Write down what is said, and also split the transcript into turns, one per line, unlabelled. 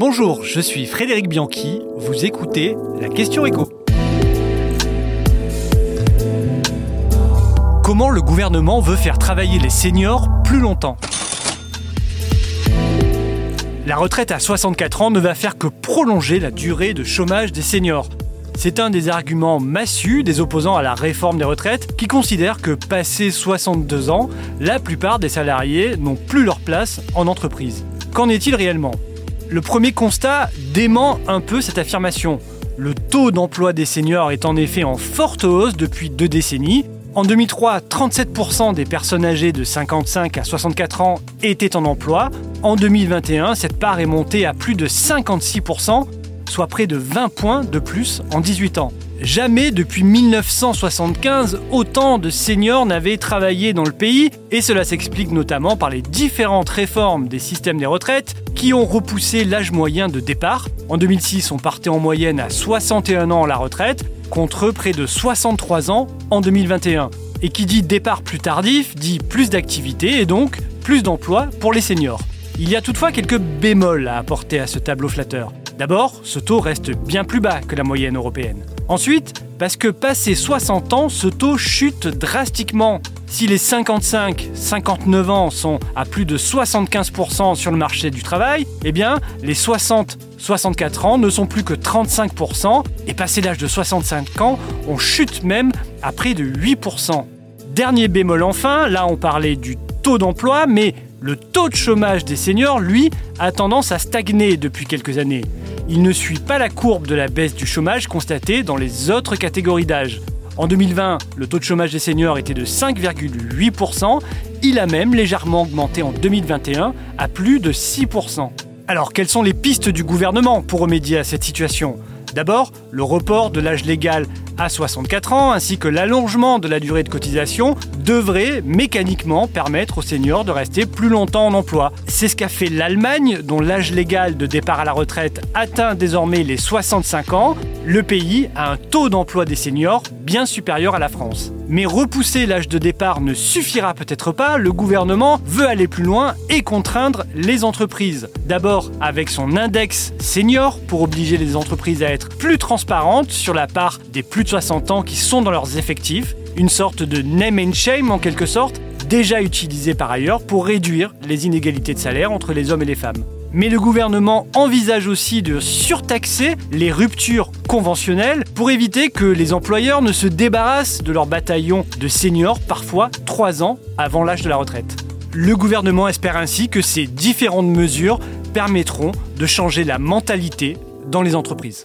Bonjour, je suis Frédéric Bianchi, vous écoutez la question écho. Comment le gouvernement veut faire travailler les seniors plus longtemps? La retraite à 64 ans ne va faire que prolonger la durée de chômage des seniors. C'est un des arguments massus des opposants à la réforme des retraites qui considèrent que passé 62 ans, la plupart des salariés n'ont plus leur place en entreprise. Qu'en est-il réellement? Le premier constat dément un peu cette affirmation. Le taux d'emploi des seniors est en effet en forte hausse depuis deux décennies. En 2003, 37% des personnes âgées de 55 à 64 ans étaient en emploi. En 2021, cette part est montée à plus de 56%, soit près de 20 points de plus en 18 ans. Jamais depuis 1975, autant de seniors n'avaient travaillé dans le pays, et cela s'explique notamment par les différentes réformes des systèmes des retraites qui ont repoussé l'âge moyen de départ. En 2006, on partait en moyenne à 61 ans à la retraite, contre près de 63 ans en 2021. Et qui dit départ plus tardif dit plus d'activité et donc plus d'emplois pour les seniors. Il y a toutefois quelques bémols à apporter à ce tableau flatteur. D'abord, ce taux reste bien plus bas que la moyenne européenne. Ensuite, parce que passé 60 ans, ce taux chute drastiquement. Si les 55-59 ans sont à plus de 75% sur le marché du travail, eh bien, les 60-64 ans ne sont plus que 35%, et passé l'âge de 65 ans, on chute même à près de 8%. Dernier bémol enfin, là on parlait du taux d'emploi, mais le taux de chômage des seniors, lui, a tendance à stagner depuis quelques années. Il ne suit pas la courbe de la baisse du chômage constatée dans les autres catégories d'âge. En 2020, le taux de chômage des seniors était de 5,8%. Il a même légèrement augmenté en 2021 à plus de 6%. Alors, quelles sont les pistes du gouvernement pour remédier à cette situation? D'abord, le report de l'âge légal à 64 ans ainsi que l'allongement de la durée de cotisation devrait mécaniquement permettre aux seniors de rester plus longtemps en emploi. C'est ce qu'a fait l'Allemagne dont l'âge légal de départ à la retraite atteint désormais les 65 ans. Le pays a un taux d'emploi des seniors bien supérieur à la France. Mais repousser l'âge de départ ne suffira peut-être pas, le gouvernement veut aller plus loin et contraindre les entreprises. D'abord avec son index senior pour obliger les entreprises à être plus transparentes sur la part des plus 60 ans qui sont dans leurs effectifs, une sorte de name and shame en quelque sorte, déjà utilisé par ailleurs pour réduire les inégalités de salaire entre les hommes et les femmes. Mais le gouvernement envisage aussi de surtaxer les ruptures conventionnelles pour éviter que les employeurs ne se débarrassent de leur bataillon de seniors, parfois 3 ans avant l'âge de la retraite. Le gouvernement espère ainsi que ces différentes mesures permettront de changer la mentalité dans les entreprises.